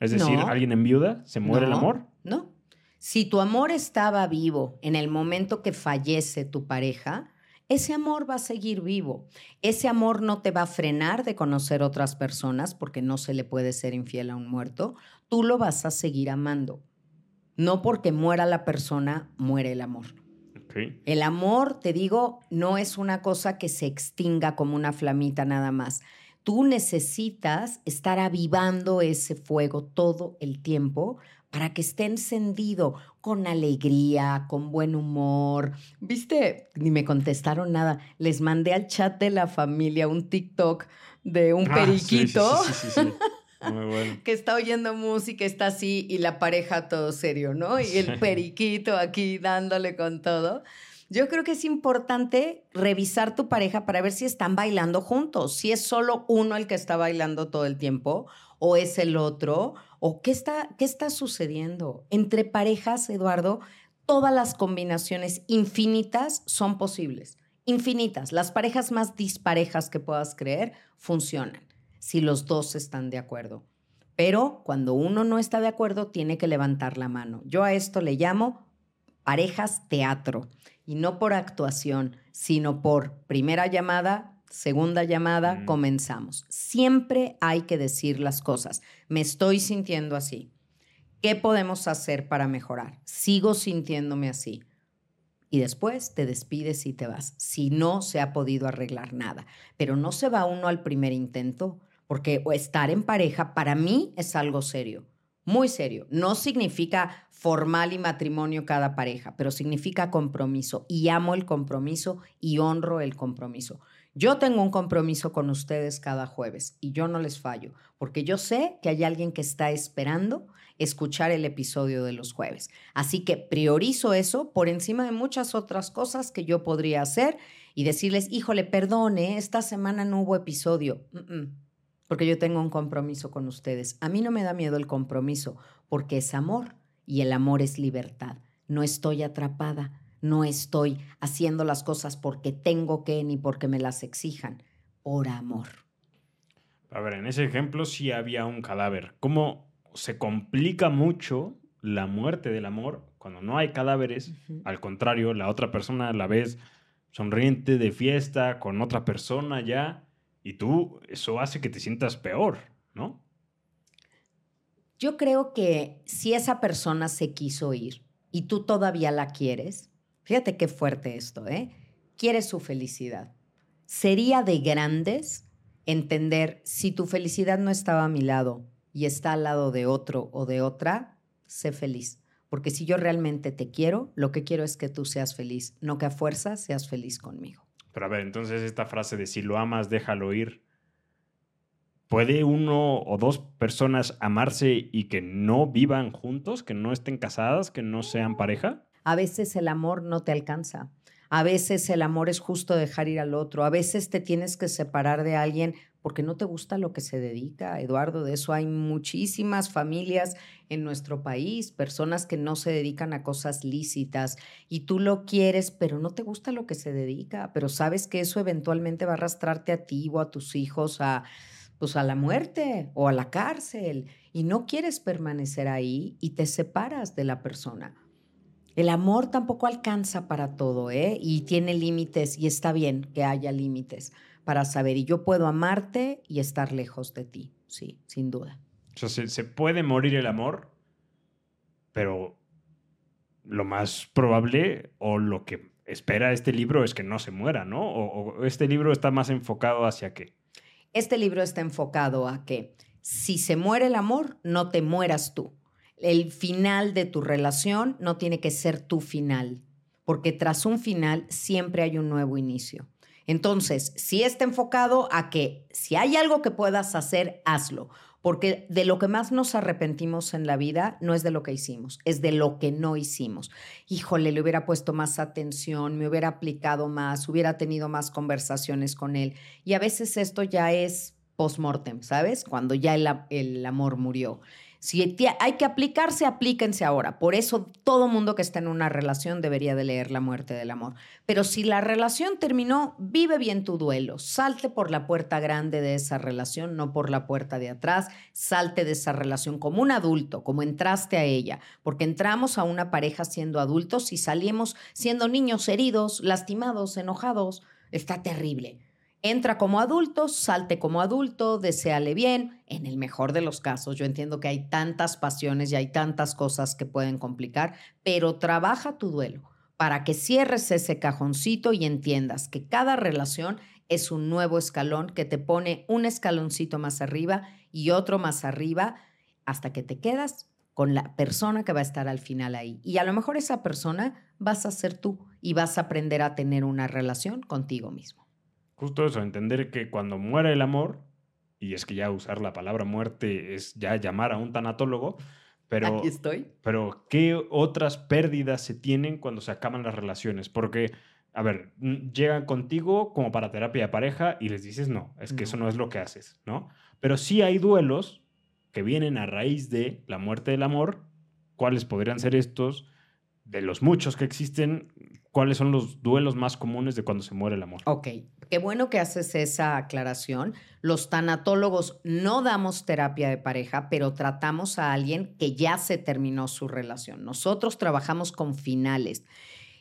Es decir, alguien en viuda, ¿se muere el amor?
No. Si tu amor estaba vivo en el momento que fallece tu pareja, ese amor va a seguir vivo. Ese amor no te va a frenar de conocer otras personas porque no se le puede ser infiel a un muerto. Tú lo vas a seguir amando. No porque muera la persona, muere el amor. El amor, te digo, no es una cosa que se extinga como una flamita nada más. Tú necesitas estar avivando ese fuego todo el tiempo para que esté encendido con alegría, con buen humor. ¿Viste? Ni me contestaron nada. Les mandé al chat de la familia un TikTok de un ah, periquito. Sí, sí, Muy bueno. que está oyendo música, está así y la pareja todo serio, ¿no? Y el periquito aquí dándole con todo. Yo creo que es importante revisar tu pareja para ver si están bailando juntos, si es solo uno el que está bailando todo el tiempo o es el otro, o qué está, qué está sucediendo. Entre parejas, Eduardo, todas las combinaciones infinitas son posibles. Infinitas. Las parejas más disparejas que puedas creer funcionan si los dos están de acuerdo. Pero cuando uno no está de acuerdo, tiene que levantar la mano. Yo a esto le llamo parejas teatro. Y no por actuación, sino por primera llamada, segunda llamada, mm. comenzamos. Siempre hay que decir las cosas. Me estoy sintiendo así. ¿Qué podemos hacer para mejorar? Sigo sintiéndome así. Y después te despides y te vas. Si no se ha podido arreglar nada. Pero no se va uno al primer intento, porque estar en pareja para mí es algo serio, muy serio. No significa formal y matrimonio cada pareja, pero significa compromiso. Y amo el compromiso y honro el compromiso. Yo tengo un compromiso con ustedes cada jueves y yo no les fallo, porque yo sé que hay alguien que está esperando escuchar el episodio de los jueves. Así que priorizo eso por encima de muchas otras cosas que yo podría hacer y decirles, híjole, perdone, esta semana no hubo episodio, porque yo tengo un compromiso con ustedes. A mí no me da miedo el compromiso, porque es amor y el amor es libertad. No estoy atrapada no estoy haciendo las cosas porque tengo que ni porque me las exijan, por amor.
A ver, en ese ejemplo sí había un cadáver. ¿Cómo se complica mucho la muerte del amor cuando no hay cadáveres? Al contrario, la otra persona la ves sonriente, de fiesta, con otra persona ya, y tú, eso hace que te sientas peor, ¿no?
Yo creo que si esa persona se quiso ir y tú todavía la quieres, Fíjate qué fuerte esto, ¿eh? Quiere su felicidad. Sería de grandes entender si tu felicidad no estaba a mi lado y está al lado de otro o de otra, sé feliz. Porque si yo realmente te quiero, lo que quiero es que tú seas feliz, no que a fuerza seas feliz conmigo.
Pero a ver, entonces esta frase de si lo amas, déjalo ir. ¿Puede uno o dos personas amarse y que no vivan juntos, que no estén casadas, que no sean pareja?
A veces el amor no te alcanza. A veces el amor es justo dejar ir al otro. A veces te tienes que separar de alguien porque no te gusta lo que se dedica. Eduardo, de eso hay muchísimas familias en nuestro país, personas que no se dedican a cosas lícitas y tú lo quieres, pero no te gusta lo que se dedica, pero sabes que eso eventualmente va a arrastrarte a ti o a tus hijos a pues a la muerte o a la cárcel y no quieres permanecer ahí y te separas de la persona. El amor tampoco alcanza para todo, ¿eh? Y tiene límites y está bien que haya límites para saber. Y yo puedo amarte y estar lejos de ti, sí, sin duda.
O sea, se, puede morir el amor, pero lo más probable o lo que espera este libro es que no se muera, ¿no? o este libro está más enfocado hacia qué?
Este libro está enfocado a que si se muere el amor, no te mueras tú el final de tu relación no tiene que ser tu final, porque tras un final siempre hay un nuevo inicio. Entonces, si está enfocado a que si hay algo que puedas hacer, hazlo, porque de lo que más nos arrepentimos en la vida no es de lo que hicimos, es de lo que no hicimos. Híjole, le hubiera puesto más atención, me hubiera aplicado más, hubiera tenido más conversaciones con él. Y a veces esto ya es post-mortem, ¿sabes? Cuando ya el, el amor murió. Si hay que aplicarse, aplíquense ahora. Por eso todo mundo que está en una relación debería de leer La muerte del amor. Pero si la relación terminó, vive bien tu duelo. Salte por la puerta grande de esa relación, no por la puerta de atrás. Salte de esa relación como un adulto, como entraste a ella. Porque entramos a una pareja siendo adultos y salimos siendo niños heridos, lastimados, enojados. Está terrible. Entra como adulto, salte como adulto, deseale bien. En el mejor de los casos, yo entiendo que hay tantas pasiones y hay tantas cosas que pueden complicar, pero trabaja tu duelo para que cierres ese cajoncito y entiendas que cada relación es un nuevo escalón que te pone un escaloncito más arriba y otro más arriba hasta que te quedas con la persona que va a estar al final ahí. Y a lo mejor esa persona vas a ser tú y vas a aprender a tener una relación contigo mismo.
Justo eso, entender que cuando muere el amor, y es que ya usar la palabra muerte es ya llamar a un tanatólogo, Pero,
Aquí estoy.
pero, ¿qué otras pérdidas se tienen cuando se acaban las relaciones? Porque, a ver, mm, llegan contigo como para terapia de pareja y les dices, no, es que
No.
eso no es lo que haces, ¿no? Pero sí hay duelos que vienen a raíz de la muerte del amor. ¿Cuáles podrían ser estos? De los muchos que existen, ¿cuáles son los duelos más comunes de cuando se muere el amor?
Ok, qué bueno que haces esa aclaración. Los tanatólogos no damos terapia de pareja, pero tratamos a alguien que ya se terminó su relación. Nosotros trabajamos con finales.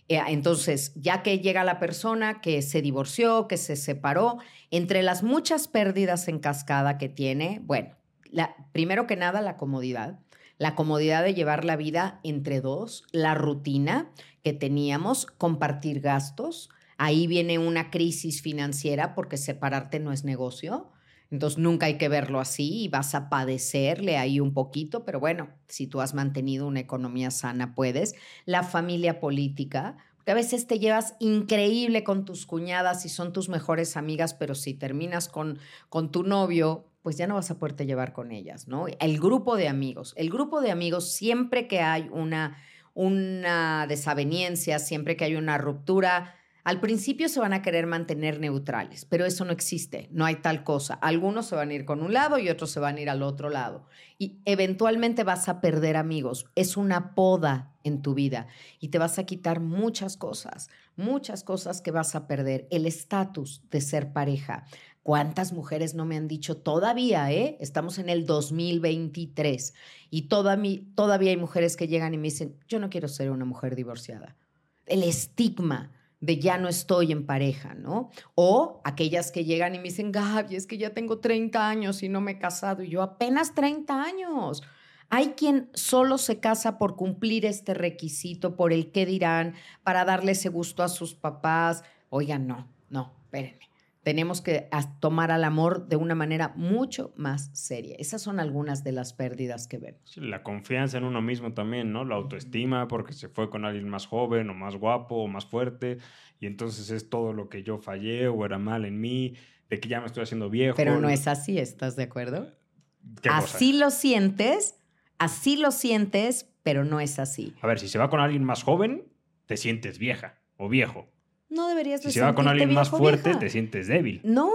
Eh, Entonces, ya que llega la persona que se divorció, que se separó, entre las muchas pérdidas en cascada que tiene, bueno, la- primero que nada la comodidad, la comodidad de llevar la vida entre dos, la rutina que teníamos, compartir gastos, ahí viene una crisis financiera porque separarte no es negocio. Entonces nunca hay que verlo así y vas a padecerle ahí un poquito, pero bueno, si tú has mantenido una economía sana, puedes. La familia política, porque a veces te llevas increíble con tus cuñadas y son tus mejores amigas, pero si terminas con, con tu novio, pues ya no vas a poderte llevar con ellas, ¿no? El grupo de amigos, el grupo de amigos, siempre que hay una, una desaveniencia, siempre que hay una ruptura, al principio se van a querer mantener neutrales, pero eso no existe, no hay tal cosa. Algunos se van a ir con un lado y otros se van a ir al otro lado. Y eventualmente vas a perder amigos. Es una poda en tu vida y te vas a quitar muchas cosas, muchas cosas que vas a perder. El estatus de ser pareja. ¿Cuántas mujeres no me han dicho todavía, eh? Estamos en el 2023 y todavía hay mujeres que llegan y me dicen, yo no quiero ser una mujer divorciada. El estigma de ya no estoy en pareja, ¿no? O aquellas que llegan y me dicen, Gaby, es que ya tengo 30 años y no me he casado. Y yo apenas 30 años. Hay quien solo se casa por cumplir este requisito, por el qué dirán, para darle ese gusto a sus papás. Oigan, no, no, espérenme. Tenemos que tomar al amor de una manera mucho más seria. Esas son algunas de las pérdidas que vemos.
La confianza en uno mismo también, ¿no? La autoestima porque se fue con alguien más joven o más guapo o más fuerte y entonces es todo lo que yo fallé o era mal en mí, de que ya me estoy haciendo viejo.
Pero no es así, ¿estás de acuerdo? Así lo sientes, así lo sientes, pero no es así.
A ver, si se va con alguien más joven, te sientes vieja o viejo.
No deberías
Si
de
se va con alguien más fuerte,
vieja.
te sientes débil.
No,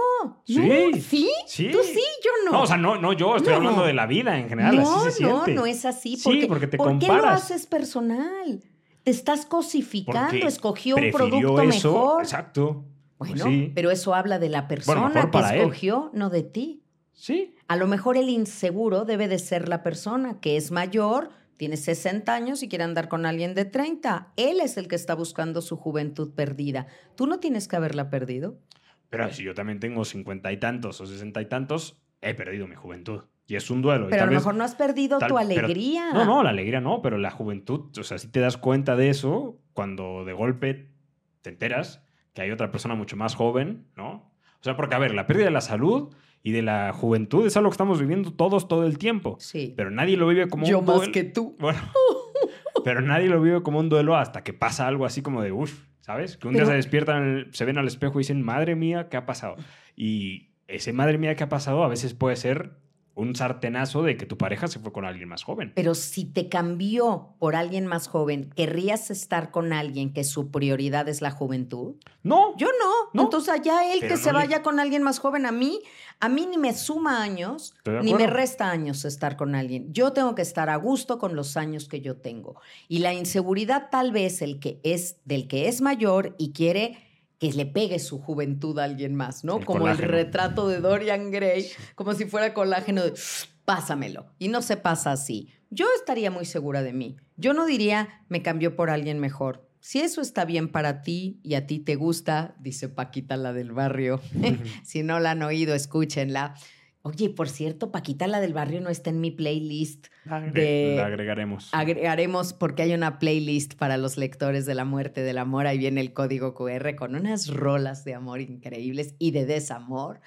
Sí.
no, ¿sí?
Sí.
Tú sí, yo no.
No, o sea, no, no yo, estoy
No.
hablando de la vida en general,
no,
así se
no,
siente.
no es así.
Sí,
Porque,
porque te
¿Por qué lo
comparas.
haces personal? Te estás cosificando,
Porque
escogió un producto
eso,
mejor.
Exacto. Pues
Bueno,
sí.
pero eso habla de la persona que
él.
escogió, no de ti.
Sí.
A lo mejor el inseguro debe de ser la persona que es mayor, tiene 60 años y quiere andar con alguien de 30. Él es el que está buscando su juventud perdida. Tú no tienes que haberla perdido.
Pero si yo también tengo cincuenta y tantos o sesenta y tantos, he perdido mi juventud. Y es un duelo. y
Pero a lo mejor no has perdido
tal-
tu
pero-
alegría.
No, no, la alegría no, pero la juventud, o sea, si te das cuenta de eso cuando de golpe te enteras que hay otra persona mucho más joven, ¿no? O sea, porque, a ver, la pérdida de la salud y de la juventud es algo que estamos viviendo todos todo el tiempo.
Sí.
Pero nadie lo vive como
Yo
un
más
duelo.
que tú.
Bueno, pero nadie lo vive como un duelo hasta que pasa algo así como de, uff, ¿sabes? Que un día se despiertan, se ven al espejo y dicen, madre mía, ¿qué ha pasado? Y ese madre mía, ¿qué ha pasado? A veces puede ser un sartenazo de que tu pareja se fue con alguien más joven.
Pero si te cambió por alguien más joven, ¿querrías estar con alguien que su prioridad es la juventud?
No,
Yo no.
No.
Entonces allá él
Pero
que
no
se
le-
vaya con alguien más joven. A mí, a mí ni me suma años, ni me resta años estar con alguien. Yo tengo que estar a gusto con los años que yo tengo. Y la inseguridad tal vez el que es del que es mayor y quiere que le pegue su juventud a alguien más, ¿no?
El
como
colágeno.
el retrato de Dorian Gray, como si fuera colágeno de pásamelo. Y no se pasa así. Yo estaría muy segura de mí. Yo no diría me cambió por alguien mejor. Si eso está bien para ti y a ti te gusta, dice Paquita la del barrio. si no la han oído, escúchenla. Oye, por cierto, Paquita la del barrio no está en mi playlist. de-
La agregaremos.
Agregaremos porque hay una playlist para los lectores de la muerte del amor. Ahí viene el código QR con unas rolas de amor increíbles y de desamor.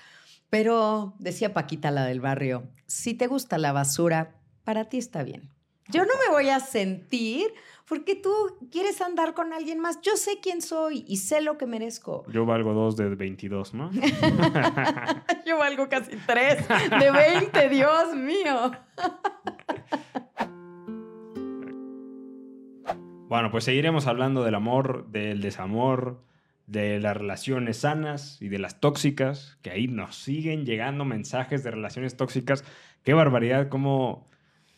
Pero decía Paquita la del barrio, si te gusta la basura, para ti está bien. Yo no me voy a sentir porque tú quieres andar con alguien más. Yo sé quién soy y sé lo que merezco.
Yo valgo dos de 22, ¿no?
Yo valgo casi tres de 20, Dios mío.
Bueno, pues seguiremos hablando del amor, del desamor, de las relaciones sanas y de las tóxicas, que ahí nos siguen llegando mensajes de relaciones tóxicas. Qué barbaridad, cómo...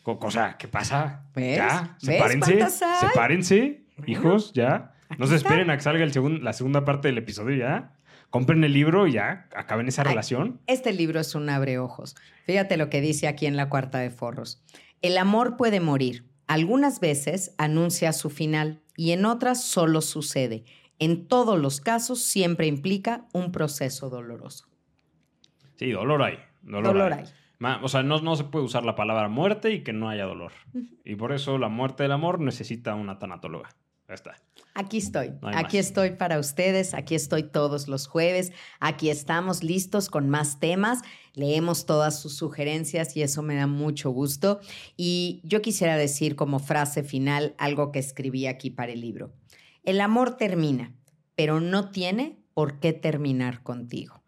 O sea, ¿qué pasa?
¿Ves?
Ya,
¿Ves
sepárense,
hay?
sepárense, hijos, ya. No se esperen a que salga el segun- la segunda parte del episodio ya. Compren el libro y ya, acaben esa
Ay.
relación.
Este libro es un abreojos. Fíjate lo que dice aquí en la cuarta de forros. El amor puede morir. Algunas veces anuncia su final y en otras solo sucede. En todos los casos siempre implica un proceso doloroso.
Sí, dolor hay. Dolor,
Dolor
hay.
hay.
O sea, no, no se puede usar la palabra muerte y que no haya dolor. Y por eso la muerte del amor necesita una tanatóloga. Ya está.
Aquí estoy,
No
aquí
más.
estoy para ustedes, aquí estoy todos los jueves, aquí estamos listos con más temas, leemos todas sus sugerencias y eso me da mucho gusto. Y yo quisiera decir como frase final algo que escribí aquí para el libro. El amor termina, pero no tiene por qué terminar contigo.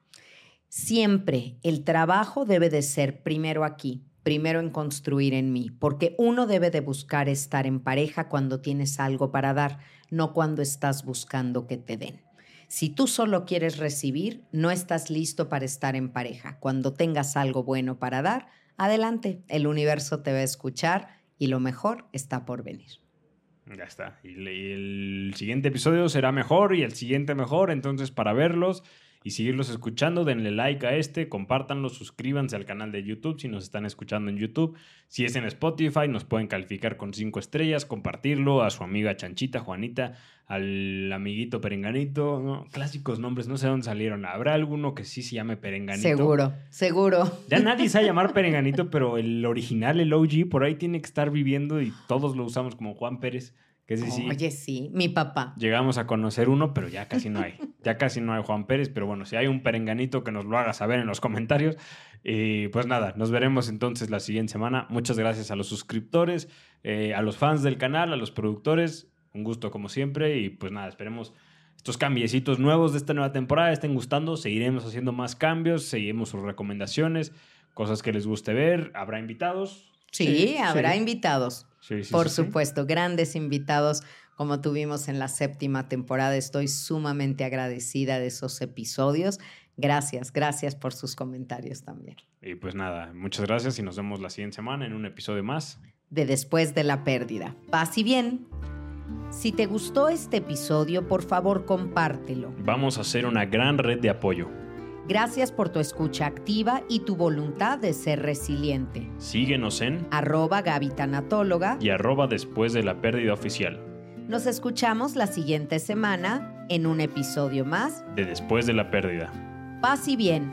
Siempre el trabajo debe de ser primero aquí, primero en construir en mí, porque uno debe de buscar estar en pareja cuando tienes algo para dar, no cuando estás buscando que te den. Si tú solo quieres recibir, no estás listo para estar en pareja. Cuando tengas algo bueno para dar, adelante, el universo te va a escuchar y lo mejor está por venir.
Ya está. Y, el siguiente episodio será mejor y el siguiente mejor. Entonces, para verlos y seguirlos escuchando, denle like a este, compártanlo, suscríbanse al canal de YouTube si nos están escuchando en YouTube. Si es en Spotify, nos pueden calificar con cinco estrellas, compartirlo a su amiga Chanchita, Juanita, al amiguito Perenganito. ¿no? Clásicos nombres, no sé dónde salieron. ¿Habrá alguno que sí se llame Perenganito?
Seguro, seguro.
Ya nadie sabe llamar Perenganito, pero el original, el OG, por ahí tiene que estar viviendo y todos lo usamos como Juan Pérez, que ese sí.
Oye, sí, mi papá.
Llegamos a conocer uno, pero ya casi no hay. Ya casi no hay Juan Pérez, pero bueno, si hay un perenganito que nos lo haga saber en los comentarios. Y pues nada, nos veremos entonces la siguiente semana. Muchas gracias a los suscriptores, eh, a los fans del canal, a los productores. Un gusto como siempre. Y pues nada, esperemos estos cambiecitos nuevos de esta nueva temporada estén gustando. Seguiremos haciendo más cambios, seguiremos sus recomendaciones, cosas que les guste ver. Habrá invitados.
Sí, habrá
sí.
invitados.
Sí,
Por supuesto, grandes invitados como tuvimos en la séptima temporada. Estoy sumamente agradecida de esos episodios. Gracias, gracias por sus comentarios también.
Y pues nada, muchas gracias y nos vemos la siguiente semana en un episodio más.
De después de la pérdida. Paz y bien. Si te gustó este episodio, por favor compártelo.
Vamos a hacer una gran red de apoyo.
Gracias por tu escucha activa y tu voluntad de ser resiliente.
Síguenos en
Arroba Gaby Tanatóloga.
y arroba después de la pérdida oficial
Nos escuchamos la siguiente semana en un episodio más.
de después de la pérdida.
Paz y bien.